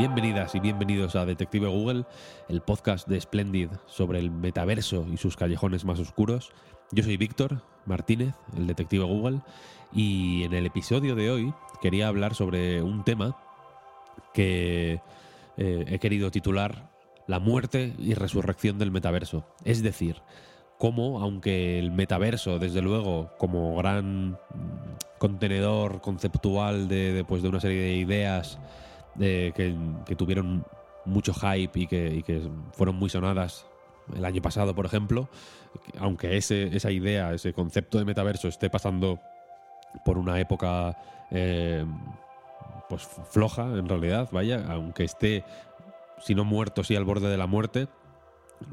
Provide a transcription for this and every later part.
bienvenidas y bienvenidos a Detective Google, el podcast de Splendid sobre el metaverso y sus callejones más oscuros. Yo soy Víctor Martínez, el detective Google, y en el episodio de hoy quería hablar sobre un tema que eh, he querido titular La muerte y resurrección del metaverso. Es decir, cómo, aunque el metaverso, desde luego, como gran contenedor conceptual de, pues, de una serie de ideas que, tuvieron mucho hype y que, fueron muy sonadas el año pasado, por ejemplo, aunque ese, esa idea, ese concepto de metaverso esté pasando por una época eh, pues floja, en realidad, vaya, aunque esté, si no muerto, sí al borde de la muerte,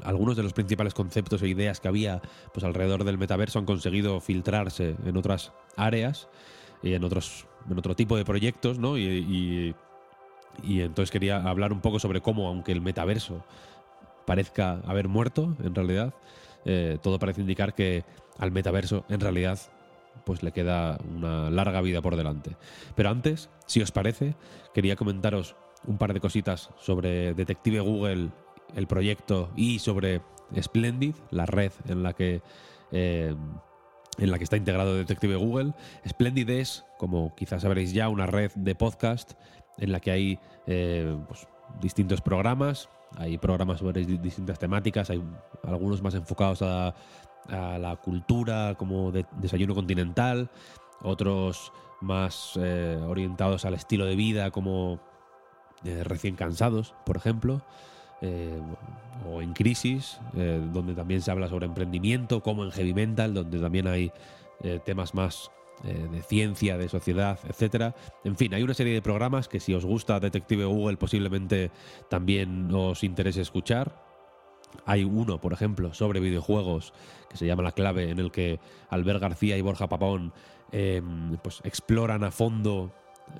algunos de los principales conceptos e ideas que había pues alrededor del metaverso han conseguido filtrarse en otras áreas y en otros en otro tipo de proyectos, ¿no? Y entonces quería hablar un poco sobre cómo, aunque el metaverso parezca haber muerto, en realidad, eh, todo parece indicar que al metaverso, en realidad, pues le queda una larga vida por delante. Pero antes, si os parece, quería comentaros un par de cositas sobre Detective Google, el proyecto, y sobre Splendid, la red en la que... Eh, en la que está integrado Detective Google. Splendid es, como quizás sabréis ya, una red de podcast en la que hay eh, pues, distintos programas, hay programas sobre distintas temáticas, hay algunos más enfocados a, a la cultura, como de, desayuno continental, otros más eh, orientados al estilo de vida, como eh, recién cansados, por ejemplo. O en crisis, donde también se habla sobre emprendimiento, como en Heavy Mental, donde también hay temas más de ciencia, de sociedad, etcétera. En fin, hay una serie de programas que si os gusta Detective Google posiblemente también os interese escuchar. Hay uno, por ejemplo, sobre videojuegos que se llama La Clave, en el que Albert García y Borja Papón pues exploran a fondo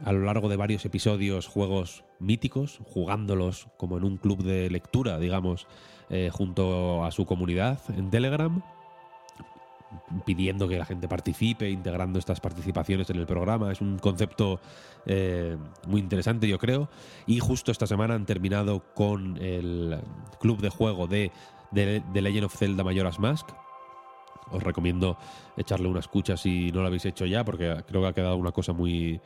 a lo largo de varios episodios juegos míticos, jugándolos como en un club de lectura, digamos, eh, junto a su comunidad en Telegram, pidiendo que la gente participe, integrando estas participaciones en el programa. Es un concepto eh, muy interesante, yo creo. Y justo esta semana han terminado con el club de juego de, de, Legend of Zelda Majora's Mask. Os recomiendo echarle una escucha si no lo habéis hecho ya, porque creo que ha quedado una cosa muy,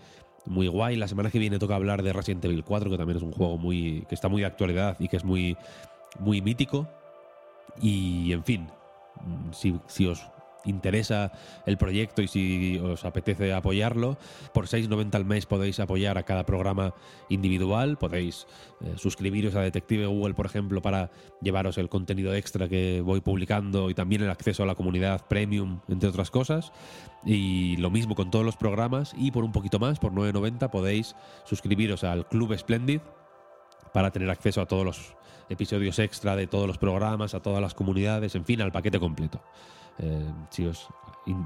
muy guay. La semana que viene toca hablar de Resident Evil 4, que también es un juego muy que está muy de actualidad y que es muy, muy mítico. Y, en fin, si, si os interesa el proyecto y si os apetece apoyarlo, por 6,90 al mes podéis apoyar a cada programa individual, podéis eh, suscribiros a Detective Google, por ejemplo, para llevaros el contenido extra que voy publicando y también el acceso a la comunidad premium, entre otras cosas. Y lo mismo con todos los programas y por un poquito más, por 9,90 podéis suscribiros al Club Splendid para tener acceso a todos los episodios extra de todos los programas, a todas las comunidades, en fin, al paquete completo. Eh, si, os,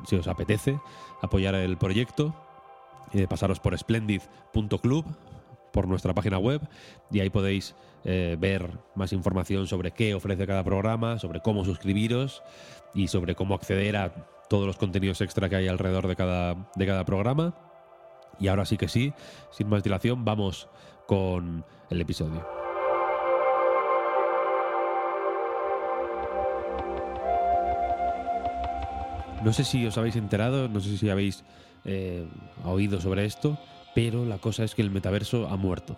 si, os, apetece apoyar el proyecto, eh, pasaros por splendid.club, por nuestra página web, y ahí podéis eh, ver más información sobre qué ofrece cada programa, sobre cómo suscribiros y sobre cómo acceder a todos los contenidos extra que hay alrededor de cada, de cada programa. Y ahora sí que sí, sin más dilación, vamos con el episodio. No sé si os habéis enterado, no sé si habéis eh, oído sobre esto, pero la cosa es que el metaverso ha muerto.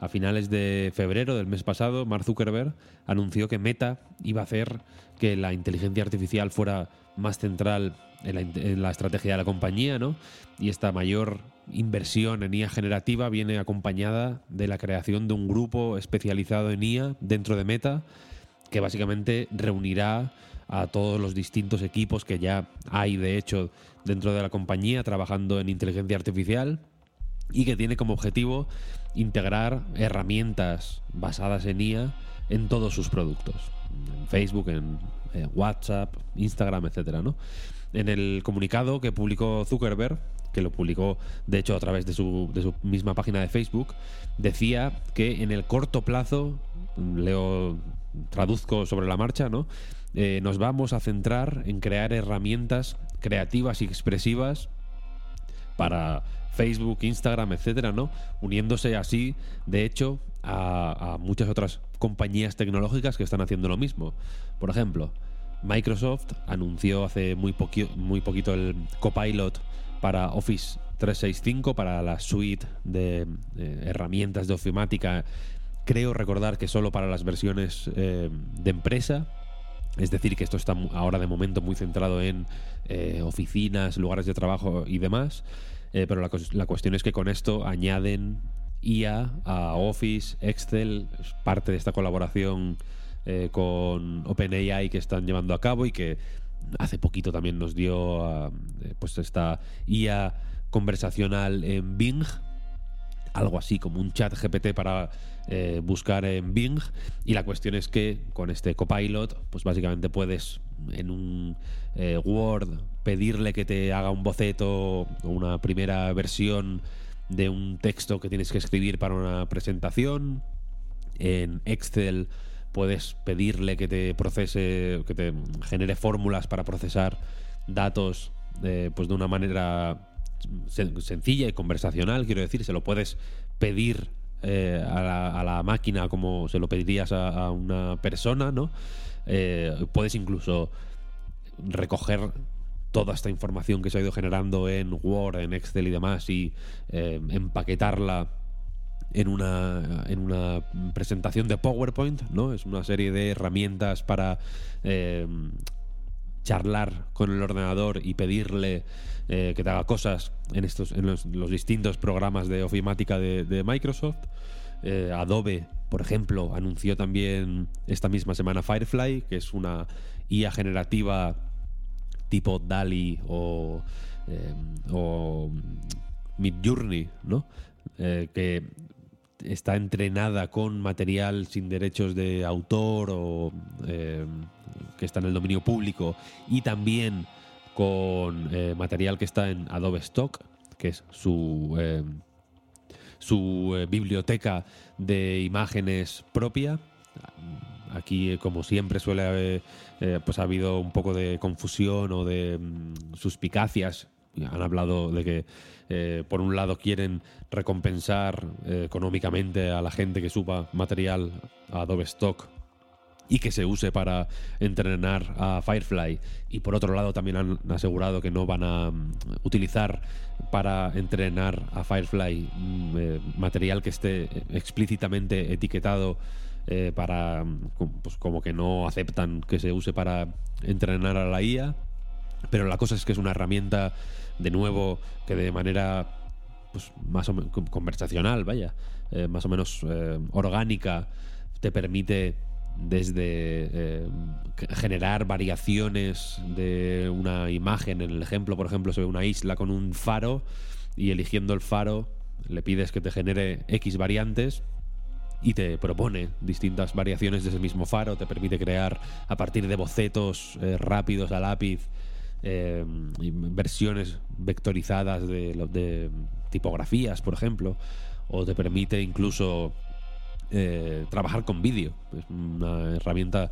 A finales de febrero del mes pasado, Mark Zuckerberg anunció que Meta iba a hacer que la inteligencia artificial fuera más central en la, en la estrategia de la compañía, ¿no? Y esta mayor inversión en IA generativa viene acompañada de la creación de un grupo especializado en IA dentro de Meta que básicamente reunirá a todos los distintos equipos que ya hay de hecho dentro de la compañía trabajando en inteligencia artificial y que tiene como objetivo integrar herramientas basadas en IA en todos sus productos, en Facebook, en WhatsApp, Instagram, etcétera, ¿no? En el comunicado que publicó Zuckerberg, que lo publicó de hecho a través de su, de su misma página de Facebook, decía que en el corto plazo, leo, traduzco sobre la marcha, ¿no? Eh, nos vamos a centrar en crear herramientas creativas y expresivas para Facebook, Instagram, etcétera, ¿no? Uniéndose así, de hecho, a, muchas otras compañías tecnológicas que están haciendo lo mismo. Por ejemplo, Microsoft anunció hace muy, muy poquito el Copilot para Office 365, para la suite de eh, herramientas de ofimática. Creo recordar que solo para las versiones eh, de empresa. Es decir, que esto está ahora de momento muy centrado en eh, oficinas, lugares de trabajo y demás. Pero la, cuestión es que con esto añaden IA a Office, Excel, parte de esta colaboración con OpenAI que están llevando a cabo y que hace poquito también nos dio ah, eh, pues esta IA conversacional en Bing, algo así como un chat GPT para buscar en Bing y la cuestión es que con este copilot pues básicamente puedes en un Word pedirle que te haga un boceto o una primera versión de un texto que tienes que escribir para una presentación. En Excel puedes pedirle que te procese, que te genere fórmulas para procesar datos eh, pues de una manera sencilla y conversacional, quiero decir, se lo puedes pedir eh, a, la, máquina como se lo pedirías a, una persona, ¿no? Eh, puedes incluso recoger toda esta información que se ha ido generando en Word, en Excel y demás y empaquetarla en una, en una presentación de PowerPoint, ¿no? Es una serie de herramientas para eh, charlar con el ordenador y pedirle eh, que te haga cosas en estos en los, distintos programas de ofimática de, Microsoft. Adobe, por ejemplo, anunció también esta misma semana Firefly, que es una IA generativa tipo DALI o, eh, ¿no? Eh, que está entrenada con material sin derechos de autor o eh, que está en el dominio público y también con material que está en Adobe Stock, que es su, su biblioteca de imágenes propia Aquí, eh, como siempre, suele haber, eh, pues ha habido un poco de confusión o de mm, suspicacias. Han hablado de que, eh, por un lado, quieren recompensar económicamente a la gente que suba material a Adobe Stock y que se use para entrenar a Firefly. Y por otro lado también han asegurado que no van a mm, utilizar para entrenar a Firefly mm, material que esté explícitamente etiquetado eh, para pues como que no aceptan que se use para entrenar a la IA pero la cosa es que es una herramienta de nuevo que de manera pues más o conversacional vaya eh, más o menos eh, orgánica te permite desde generar variaciones de una imagen. En el ejemplo por ejemplo se ve una isla con un faro y eligiendo el faro le pides que te genere X variantes y te propone distintas variaciones de ese mismo faro, te permite crear a partir de bocetos eh, rápidos a lápiz eh, versiones vectorizadas de, tipografías, por ejemplo, o te permite incluso eh, trabajar con vídeo. Es una herramienta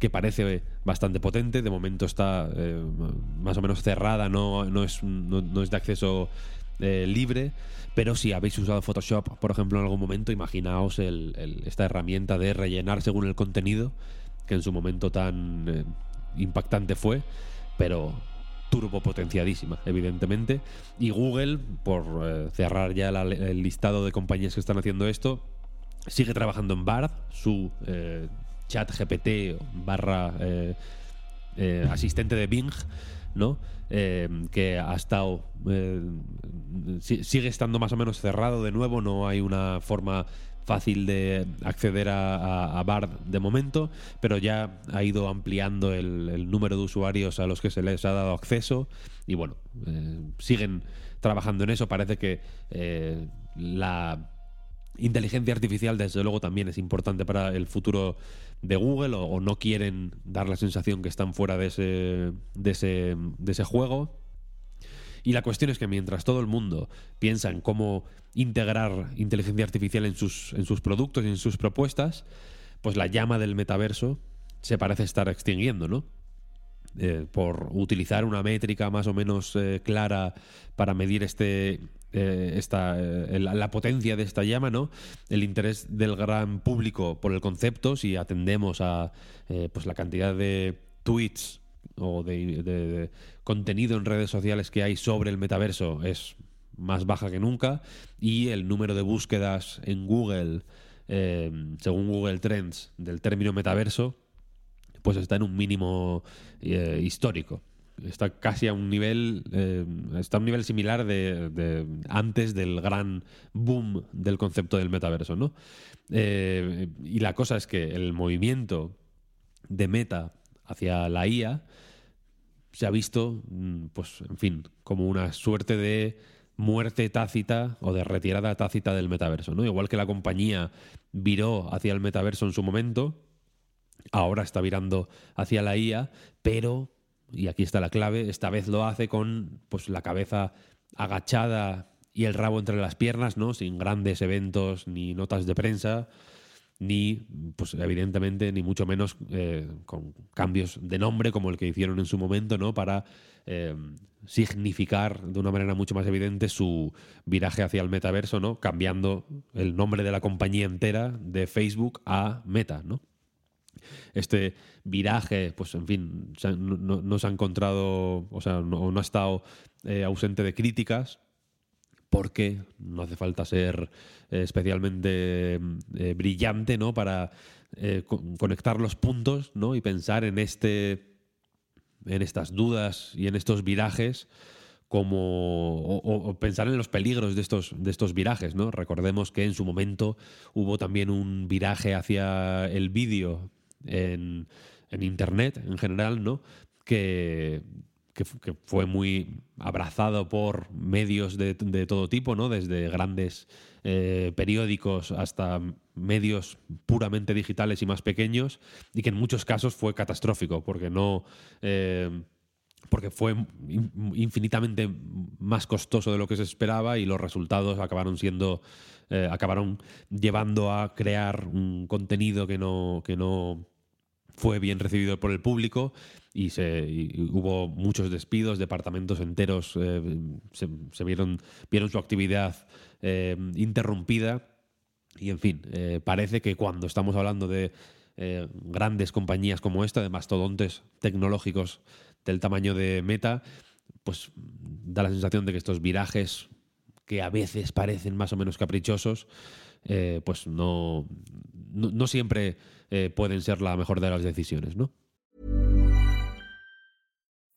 que parece bastante potente, de momento está más o menos cerrada, no, no, es, no es de acceso libre pero si habéis usado Photoshop, por ejemplo, en algún momento, imaginaos esta herramienta de rellenar según el contenido, que en su momento tan eh, impactante fue, pero turbo potenciadísima, evidentemente. Y Google, por eh, cerrar ya el listado de compañías que están haciendo esto, sigue trabajando en Bard, su eh, chat GPT barra asistente de Bing, ¿no? Eh, que ha estado. Eh, sigue estando más o menos cerrado de nuevo, no hay una forma fácil de acceder a, Bard de momento, pero ya ha ido ampliando el, número de usuarios a los que se les ha dado acceso y bueno, eh, siguen trabajando en eso. Parece que la inteligencia artificial, desde luego, también es importante para el futuro de Google o, no quieren dar la sensación que están fuera de ese, de ese, de ese juego. Y la cuestión es que mientras todo el mundo piensa en cómo integrar inteligencia artificial en sus, en sus productos y en sus propuestas, pues la llama del metaverso se parece estar extinguiendo, ¿no? Eh, por utilizar una métrica más o menos eh, clara para medir este, eh, esta, la potencia de esta llama, ¿no? El interés del gran público por el concepto, si atendemos a pues la cantidad de tweets o de, contenido en redes sociales que hay sobre el metaverso es más baja que nunca y el número de búsquedas en Google, según Google Trends, del término metaverso pues está en un mínimo eh, histórico. Está casi a un nivel, eh, está a un nivel similar de, antes del gran boom del concepto del metaverso, ¿no? Eh, y la cosa es que el movimiento de meta hacia la IA se ha visto, mm, pues, en fin, como una suerte de muerte tácita o de retirada tácita del metaverso, ¿no? Igual que la compañía viró hacia el metaverso en su momento, ahora está virando hacia la IA, pero, y aquí está la clave, esta vez lo hace con pues, la cabeza agachada y el rabo entre las piernas, ¿no? Sin grandes eventos ni notas de prensa, ni, pues evidentemente, ni mucho menos eh, con cambios de nombre como el que hicieron en su momento, ¿no? Para eh, significar de una manera mucho más evidente su viraje hacia el metaverso, ¿no? Cambiando el nombre de la compañía entera de Facebook a Meta, ¿no? este viraje, pues en fin, no, se ha encontrado, o sea, no, ha estado eh, ausente de críticas, porque no hace falta ser especialmente eh, brillante, ¿no? Para conectar los puntos, ¿no? Y pensar en este, en estas dudas y en estos virajes como o, pensar en los peligros de estos, de estos virajes, ¿no? Recordemos que en su momento hubo también un viraje hacia el vídeo en, Internet en general, ¿no? Que, fue muy abrazado por medios de, todo tipo, ¿no? Desde grandes eh, periódicos hasta medios puramente digitales y más pequeños, y que en muchos casos fue catastrófico, porque no. Eh, porque fue infinitamente más costoso de lo que se esperaba y los resultados acabaron siendo eh, acabaron llevando a crear un contenido que no que no fue bien recibido por el público y, se, hubo muchos despidos, departamentos enteros eh, se, vieron, vieron su actividad eh, interrumpida y en fin, eh, parece que cuando estamos hablando de grandes compañías como esta, de mastodontes tecnológicos del tamaño de Meta, pues da la sensación de que estos virajes que a veces parecen más o menos caprichosos, pues no, no siempre pueden ser la mejor de las decisiones, ¿no?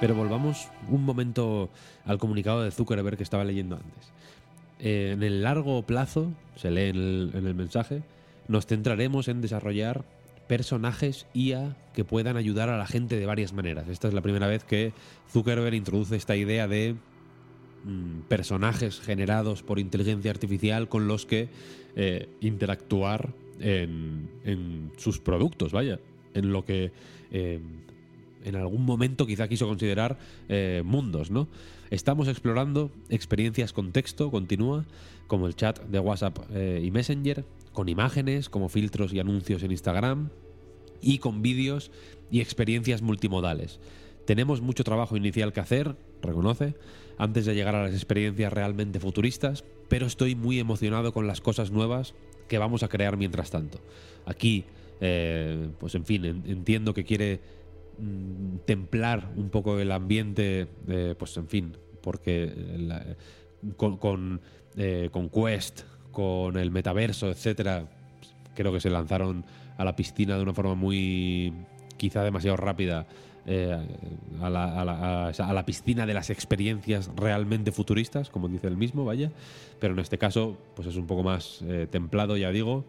Pero volvamos un momento al comunicado de Zuckerberg que estaba leyendo antes. Eh, en el largo plazo, se lee en el, en el mensaje, nos centraremos en desarrollar personajes IA que puedan ayudar a la gente de varias maneras. Esta es la primera vez que Zuckerberg introduce esta idea de mm, personajes generados por inteligencia artificial con los que eh, interactuar en, sus productos, vaya, en lo que eh, en algún momento quizá quiso considerar eh, mundos, ¿no? Estamos explorando experiencias con texto, continúa, como el chat de WhatsApp y Messenger, con imágenes como filtros y anuncios en Instagram y con vídeos y experiencias multimodales. Tenemos mucho trabajo inicial que hacer, reconoce, antes de llegar a las experiencias realmente futuristas, pero estoy muy emocionado con las cosas nuevas que vamos a crear mientras tanto. Aquí, eh, pues en fin, entiendo que quiere mm, templar un poco el ambiente, pues en fin, porque con, eh, con Quest, con el metaverso, etcétera, creo que se lanzaron a la piscina de una forma muy quizá demasiado rápida eh, a, la, piscina de las experiencias realmente futuristas, como dice el mismo, vaya. Pero en este caso, pues es un poco más eh, templado, ya digo.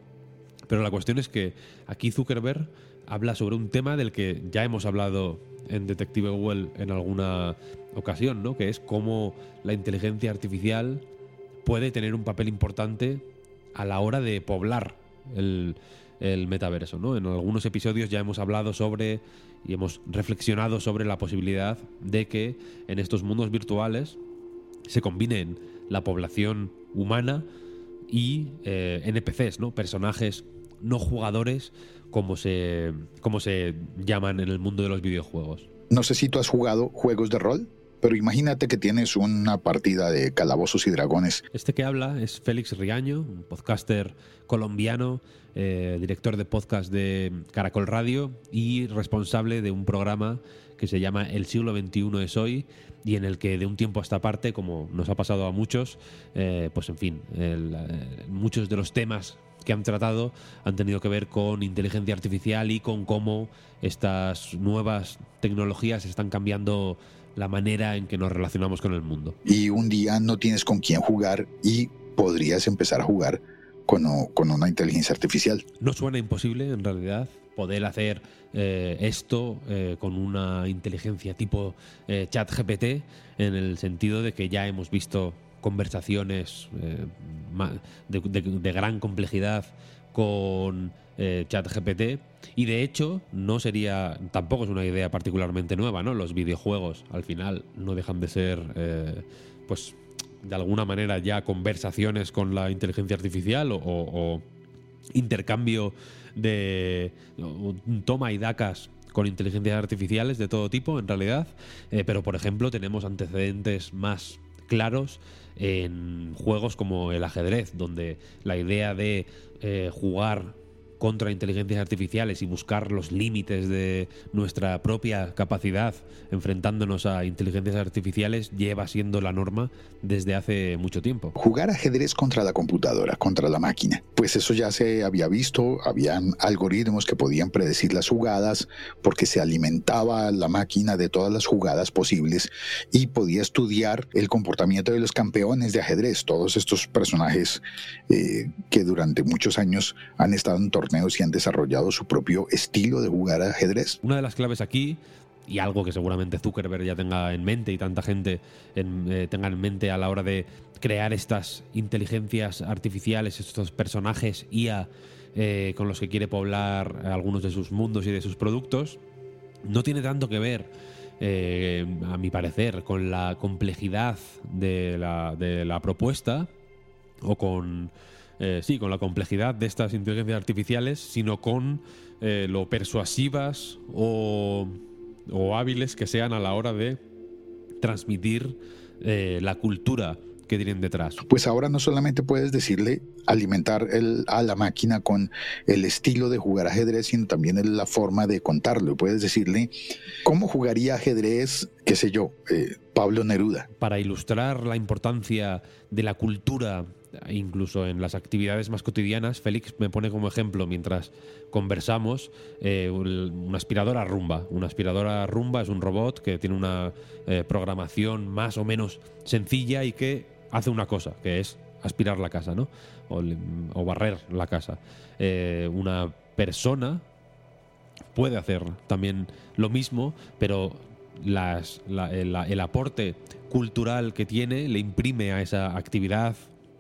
Pero la cuestión es que aquí Zuckerberg habla sobre un tema del que ya hemos hablado en Detective Google en alguna ocasión, ¿no? Que es cómo la inteligencia artificial puede tener un papel importante a la hora de poblar el, el metaverso. ¿no? En algunos episodios ya hemos hablado sobre y hemos reflexionado sobre la posibilidad de que en estos mundos virtuales se combinen la población humana y eh, NPCs, ¿no? personajes no jugadores como se, como se llaman en el mundo de los videojuegos. No sé si tú has jugado juegos de rol. Pero imagínate que tienes una partida de calabozos y dragones. Este que habla es Félix Riaño, un podcaster colombiano, eh, director de podcast de Caracol Radio y responsable de un programa que se llama El siglo XXI es hoy y en el que de un tiempo a esta parte, como nos ha pasado a muchos, eh, pues en fin, eh, muchos de los temas que han tratado han tenido que ver con inteligencia artificial y con cómo estas nuevas tecnologías están cambiando la manera en que nos relacionamos con el mundo. Y un día no tienes con quién jugar y podrías empezar a jugar con, con una inteligencia artificial. No suena imposible en realidad poder hacer eh, esto eh, con una inteligencia tipo eh, chat GPT en el sentido de que ya hemos visto conversaciones de, gran complejidad con eh, ChatGPT. Y de hecho, no sería. Tampoco es una idea particularmente nueva, ¿no? Los videojuegos, al final, no dejan de ser. Eh, pues. De alguna manera, ya conversaciones con la inteligencia artificial o, intercambio de. toma y dacas con inteligencias artificiales de todo tipo, en realidad. Eh, pero, por ejemplo, tenemos antecedentes más claros en juegos como el ajedrez, donde la idea de eh, jugar contra inteligencias artificiales y buscar los límites de nuestra propia capacidad enfrentándonos a inteligencias artificiales lleva siendo la norma desde hace mucho tiempo. Jugar ajedrez contra la computadora, contra la máquina, pues eso ya se había visto, habían algoritmos que podían predecir las jugadas porque se alimentaba la máquina de todas las jugadas posibles y podía estudiar el comportamiento de los campeones de ajedrez, todos estos personajes eh, que durante muchos años han estado en torneos y han desarrollado su propio estilo de jugar ajedrez. Una de las claves aquí y algo que seguramente Zuckerberg ya tenga en mente y tanta gente eh, tenga en mente a la hora de crear estas inteligencias artificiales, estos personajes IA eh, con los que quiere poblar algunos de sus mundos y de sus productos, no tiene tanto que ver, eh, a mi parecer, con la complejidad de la, de la propuesta o con eh, sí, con la complejidad de estas inteligencias artificiales, sino con eh, lo persuasivas o, hábiles que sean a la hora de transmitir eh, la cultura que tienen detrás. Pues ahora no solamente puedes decirle alimentar a la máquina con el estilo de jugar ajedrez, sino también la forma de contarlo. Puedes decirle cómo jugaría ajedrez, qué sé yo, Pablo Neruda. Para ilustrar la importancia de la cultura incluso en las actividades más cotidianas, Félix me pone como ejemplo mientras conversamos eh, una aspiradora rumba. Una aspiradora rumba es un robot que tiene una eh, programación más o menos sencilla y que hace una cosa, que es aspirar la casa, ¿no? O, barrer la casa. Eh, una persona puede hacer también lo mismo, pero el, aporte cultural que tiene le imprime a esa actividad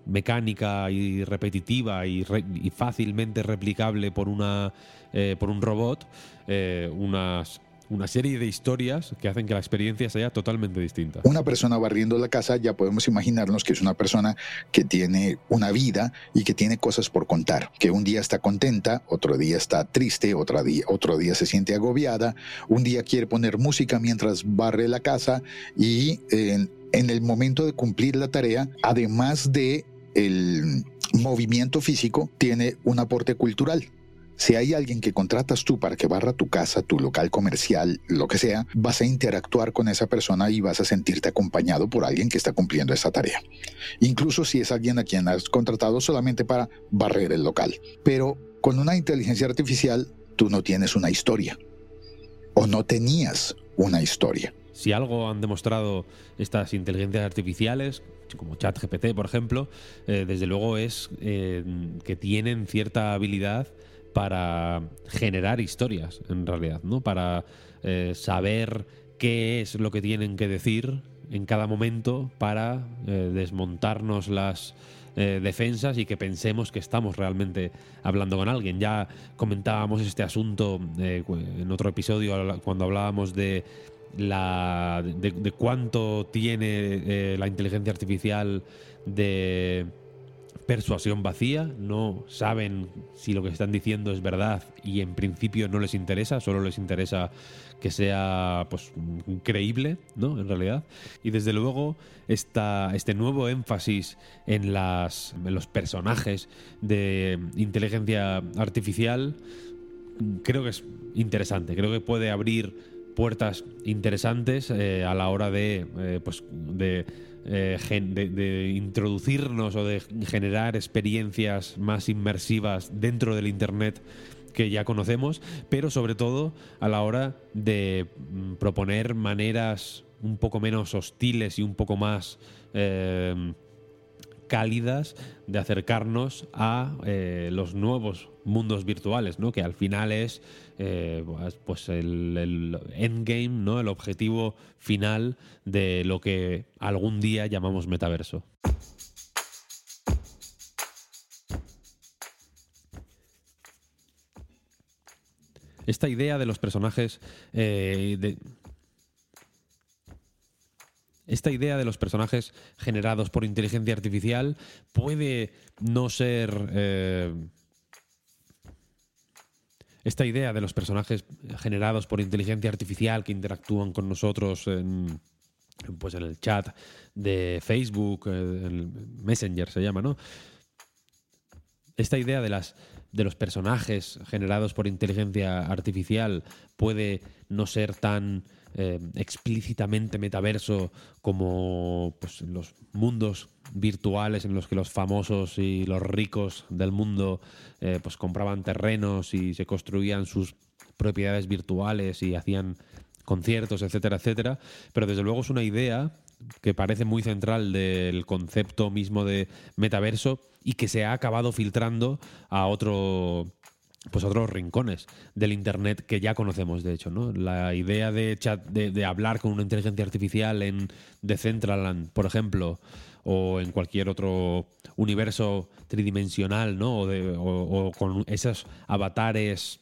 mecánica y repetitiva y, fácilmente replicable por, una, eh, por un robot, eh, unas, una serie de historias que hacen que la experiencia sea totalmente distinta. Una persona barriendo la casa, ya podemos imaginarnos que es una persona que tiene una vida y que tiene cosas por contar, que un día está contenta, otro día está triste, otro día, otro día se siente agobiada, un día quiere poner música mientras barre la casa y en el momento de cumplir la tarea, además de el movimiento físico, tiene un aporte cultural si hay alguien que contratas tú para que barra tu casa, tu local comercial, lo que sea, vas a interactuar con esa persona y vas a sentirte acompañado por alguien que está cumpliendo esa tarea. Incluso si es alguien a quien has contratado solamente para barrer el local. Pero con una inteligencia artificial, tú no tienes una historia. O no tenías una historia. Si algo han demostrado estas inteligencias artificiales, como ChatGPT, por ejemplo, eh, desde luego es eh, que tienen cierta habilidad para generar historias, en realidad, ¿no? Para eh, saber qué es lo que tienen que decir en cada momento para desmontarnos las defensas y que pensemos que estamos realmente hablando con alguien. Ya comentábamos este asunto en otro episodio cuando hablábamos de la de cuánto tiene la inteligencia artificial de persuasión vacía, no saben si lo que están diciendo es verdad y en principio no les interesa, solo les interesa que sea pues creíble, ¿no? En realidad. Y desde luego esta, este nuevo énfasis en, las, los personajes de inteligencia artificial creo que es interesante, creo que puede abrir puertas interesantes eh, a la hora de, eh, pues, de eh, de, introducirnos o de generar experiencias más inmersivas dentro del Internet que ya conocemos, pero sobre todo a la hora de mm, proponer maneras un poco menos hostiles y un poco más cálidas de acercarnos a eh, los nuevos mundos virtuales, ¿no? que al final es eh, pues, pues el, endgame, ¿no? el objetivo final de lo que algún día llamamos metaverso. Esta idea de los personajes eh, de, esta idea de los personajes generados por inteligencia artificial puede no ser... Eh, esta idea de los personajes generados por inteligencia artificial que interactúan con nosotros en, pues en el chat de Facebook, eh, Messenger se llama, ¿no? Esta idea de las de los personajes generados por inteligencia artificial puede no ser tan eh, explícitamente metaverso como pues, los mundos virtuales en los que los famosos y los ricos del mundo eh, pues compraban terrenos y se construían sus propiedades virtuales y hacían conciertos, etcétera, etcétera. Pero desde luego es una idea que parece muy central del concepto mismo de metaverso y que se ha acabado filtrando a otro pues otros rincones del internet que ya conocemos de hecho no la idea de chat de, hablar con una inteligencia artificial en Decentraland por ejemplo o en cualquier otro universo tridimensional no o con esos avatares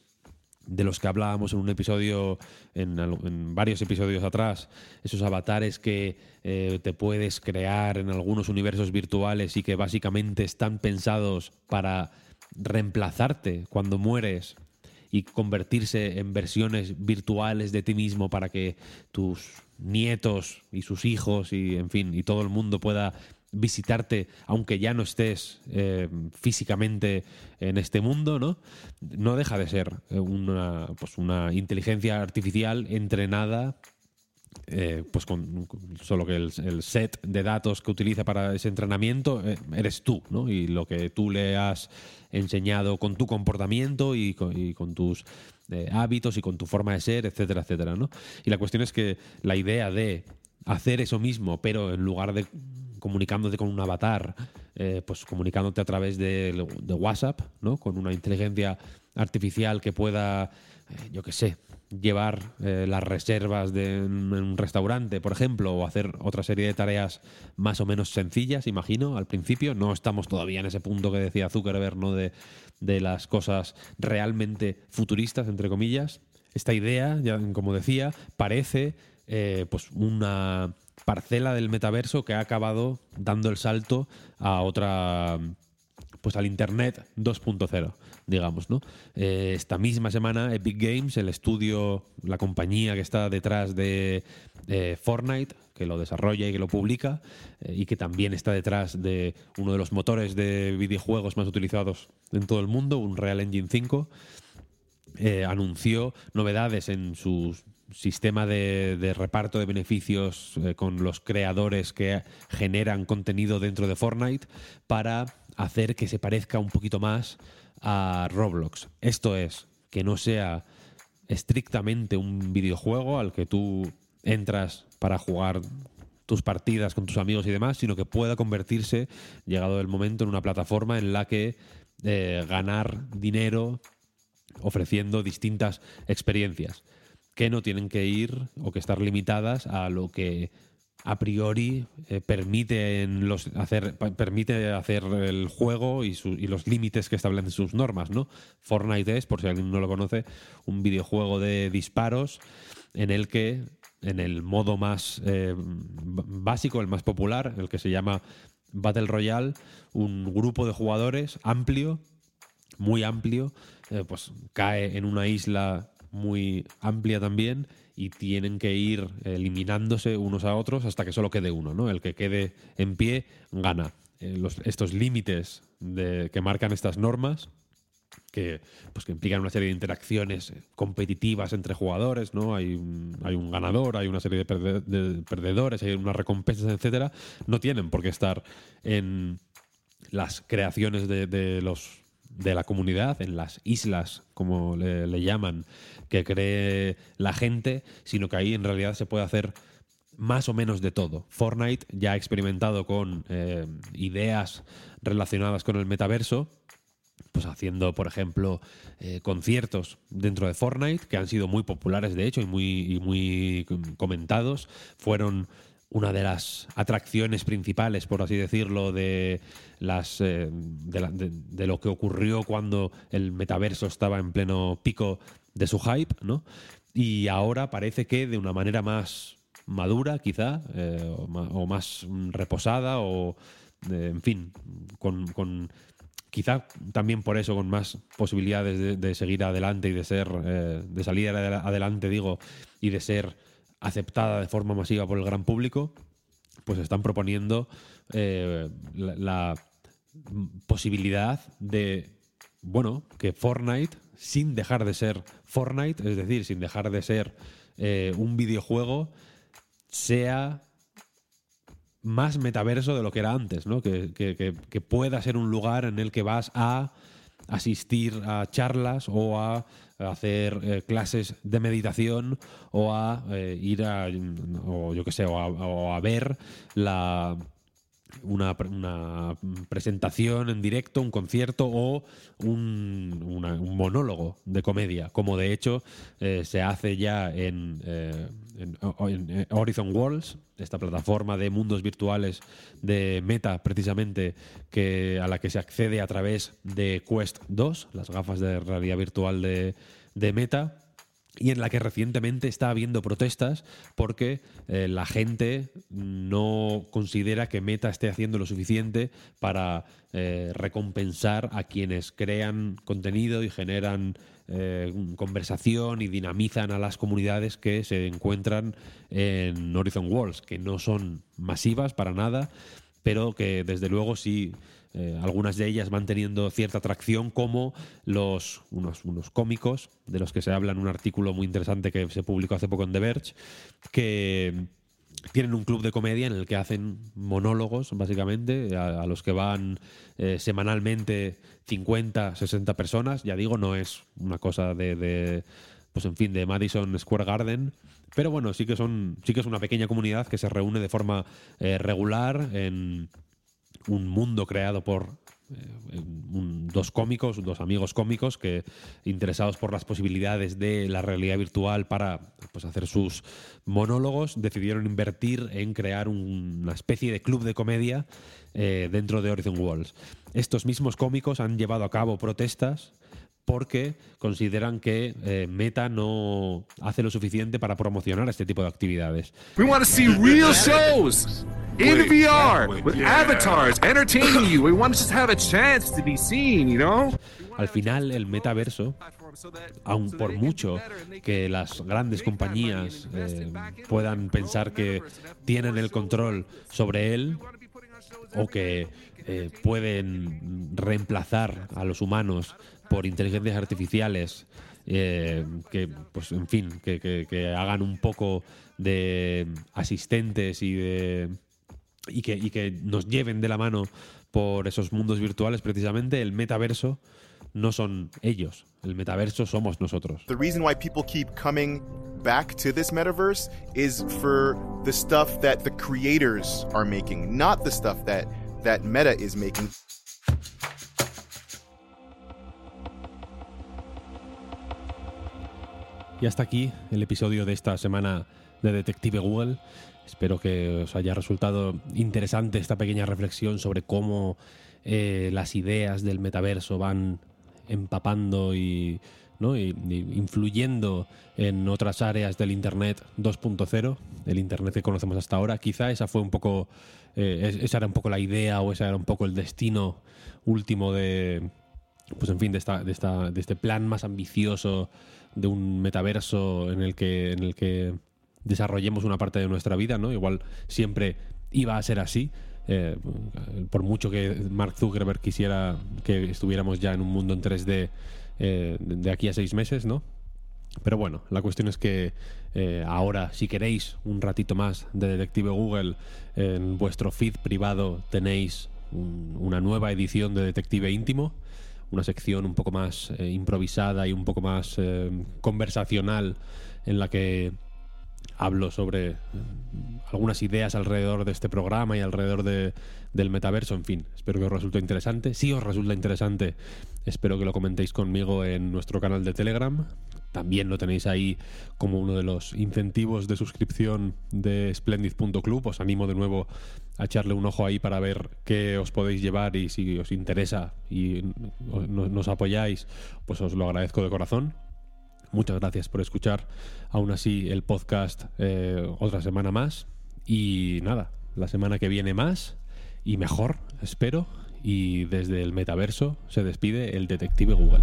de los que hablábamos en un episodio, en, varios episodios atrás, esos avatares que eh, te puedes crear en algunos universos virtuales y que básicamente están pensados para reemplazarte cuando mueres y convertirse en versiones virtuales de ti mismo para que tus nietos y sus hijos y en fin y todo el mundo pueda visitarte aunque ya no estés eh, físicamente en este mundo, ¿no? No deja de ser eh, una, pues una inteligencia artificial entrenada eh, pues con solo que el, set de datos que utiliza para ese entrenamiento eres tú, ¿no? Y lo que tú le has enseñado con tu comportamiento y con, tus hábitos y con tu forma de ser, etcétera, etcétera, ¿no? Y la cuestión es que la idea de hacer eso mismo, pero en lugar de comunicándote con un avatar, eh, pues comunicándote a través de, WhatsApp, ¿no? Con una inteligencia artificial que pueda, eh, yo qué sé, llevar eh, las reservas de un restaurante, por ejemplo, o hacer otra serie de tareas más o menos sencillas, imagino, al principio. No estamos todavía en ese punto que decía Zuckerberg, ¿no? De, de las cosas realmente futuristas, entre comillas. esta idea, ya como decía, parece pues una parcela del metaverso que ha acabado dando el salto a otra pues al Internet 2.0, digamos, ¿no? Eh, esta misma semana Epic Games, el estudio, la compañía que está detrás de Fortnite, que lo desarrolla y que lo publica, eh, y que también está detrás de uno de los motores de videojuegos más utilizados en todo el mundo, un Real Engine 5, eh, anunció novedades en sus sistema de, reparto de beneficios eh, con los creadores que generan contenido dentro de Fortnite para hacer que se parezca un poquito más a Roblox. Esto es, que no sea estrictamente un videojuego al que tú entras para jugar tus partidas con tus amigos y demás, sino que pueda convertirse, llegado el momento, en una plataforma en la que eh, ganar dinero ofreciendo distintas experiencias que no tienen que ir o que estar limitadas a lo que a priori eh, hacer, permite hacer el juego y, los límites que establecen sus normas, ¿no? Fortnite es, por si alguien no lo conoce, un videojuego de disparos en el que, en el modo más eh, básico, el más popular, el que se llama Battle Royale, un grupo de jugadores amplio, muy amplio, eh, pues cae en una isla muy amplia también y tienen que ir eliminándose unos a otros hasta que solo quede uno, ¿no? El que quede en pie gana. Eh, estos límites que marcan estas normas que, pues, que implican una serie de interacciones competitivas entre jugadores, ¿no? Hay un, hay un ganador, hay una serie de, perdedores, hay unas recompensas, etcétera, no tienen por qué estar en las creaciones de, los de la comunidad, en las islas, como le, llaman, que cree la gente, sino que ahí en realidad se puede hacer más o menos de todo. Fortnite ya ha experimentado con eh, ideas relacionadas con el metaverso, pues haciendo, por ejemplo, eh, conciertos dentro de Fortnite, que han sido muy populares de hecho y muy, y muy comentados. Fueron una de las atracciones principales, por así decirlo, de, las, eh, de, lo que ocurrió cuando el metaverso estaba en pleno pico de su hype, ¿no? Y ahora parece que de una manera más madura, quizá, eh, o, más, reposada, o, eh, en fin, con, quizá también por eso con más posibilidades de, seguir adelante y de ser, de salir adelante, digo, y de ser aceptada de forma masiva por el gran público, pues están proponiendo eh, la, posibilidad de, bueno, que Fortnite, sin dejar de ser Fortnite, es decir, sin dejar de ser eh, un videojuego, sea más metaverso de lo que era antes, ¿no? Que, que, pueda ser un lugar en el que vas a asistir a charlas o a hacer eh, clases de meditación o a eh, ir a, o yo qué sé, o a, ver la, una, presentación en directo, un concierto o un, monólogo de comedia, como de hecho eh, se hace ya en, en, Horizon Worlds, esta plataforma de mundos virtuales de Meta, precisamente, que, a la que se accede a través de Quest 2, las gafas de realidad virtual de, Meta y en la que recientemente está habiendo protestas porque eh, la gente no considera que Meta esté haciendo lo suficiente para eh, recompensar a quienes crean contenido y generan eh, conversación y dinamizan a las comunidades que se encuentran en Horizon Worlds, que no son masivas para nada, pero que desde luego sí eh, algunas de ellas van teniendo cierta atracción, como los unos, unos cómicos, de los que se habla en un artículo muy interesante que se publicó hace poco en The Verge, que tienen un club de comedia en el que hacen monólogos, básicamente, a, los que van eh, semanalmente 50, 60 personas. Ya digo, no es una cosa de, pues en fin, de Madison Square Garden. Pero bueno, sí que son, sí que es una pequeña comunidad que se reúne de forma eh, regular en un mundo creado por eh, dos cómicos, dos amigos cómicos que interesados por las posibilidades de la realidad virtual para pues, hacer sus monólogos, decidieron invertir en crear una especie de club de comedia eh, dentro de Horizon Worlds. Estos mismos cómicos han llevado a cabo protestas porque consideran que eh, Meta no hace lo suficiente para promocionar este tipo de actividades. We want to see real shows in VR with avatars entertaining you. We want to just have a chance to be seen, you know? Al final, el metaverso, aun por mucho que las grandes compañías eh, puedan pensar que tienen el control sobre él o que eh, pueden reemplazar a los humanos por inteligencias artificiales eh, que, pues, que, hagan un poco de asistentes y que nos lleven de la mano por esos mundos virtuales, precisamente el metaverso no son ellos, el metaverso somos nosotros. The reason why people keep coming back to this metaverse is for the stuff that the creators are making, not the stuff that that Meta is making. Y hasta aquí el episodio de esta semana de Detective Google. Espero que os haya resultado interesante esta pequeña reflexión sobre cómo eh, las ideas del metaverso van empapando y, influyendo en otras áreas del Internet 2.0, el Internet que conocemos hasta ahora. Quizá esa fue un poco, eh, es- esa era un poco la idea o esa era un poco el destino último de, pues en fin, de, esta, de, esta, de este plan más ambicioso de un metaverso en el que, en el que desarrollemos una parte de nuestra vida, ¿no? Igual siempre iba a ser así. eh, por mucho que Mark Zuckerberg quisiera que estuviéramos ya en un mundo en 3D eh, de aquí a seis meses, ¿no? Pero bueno, la cuestión es que eh, ahora, si queréis un ratito más de Detective Google, en vuestro feed privado tenéis un- una nueva edición de Detective Íntimo, una sección un poco más eh, improvisada y un poco más eh, conversacional en la que hablo sobre eh, algunas ideas alrededor de este programa y alrededor de- del metaverso, en fin, espero que os resulte interesante. Si os resulta interesante, espero que lo comentéis conmigo en nuestro canal de Telegram. También lo tenéis ahí como uno de los incentivos de suscripción de splendid.club. Os animo de nuevo a echarle un ojo ahí para ver qué os podéis llevar y si os interesa y no- nos apoyáis, pues os lo agradezco de corazón. Muchas gracias por escuchar aún así el podcast eh, otra semana más. Y nada, la semana que viene más y mejor, espero. Y desde el metaverso se despide el detective Google.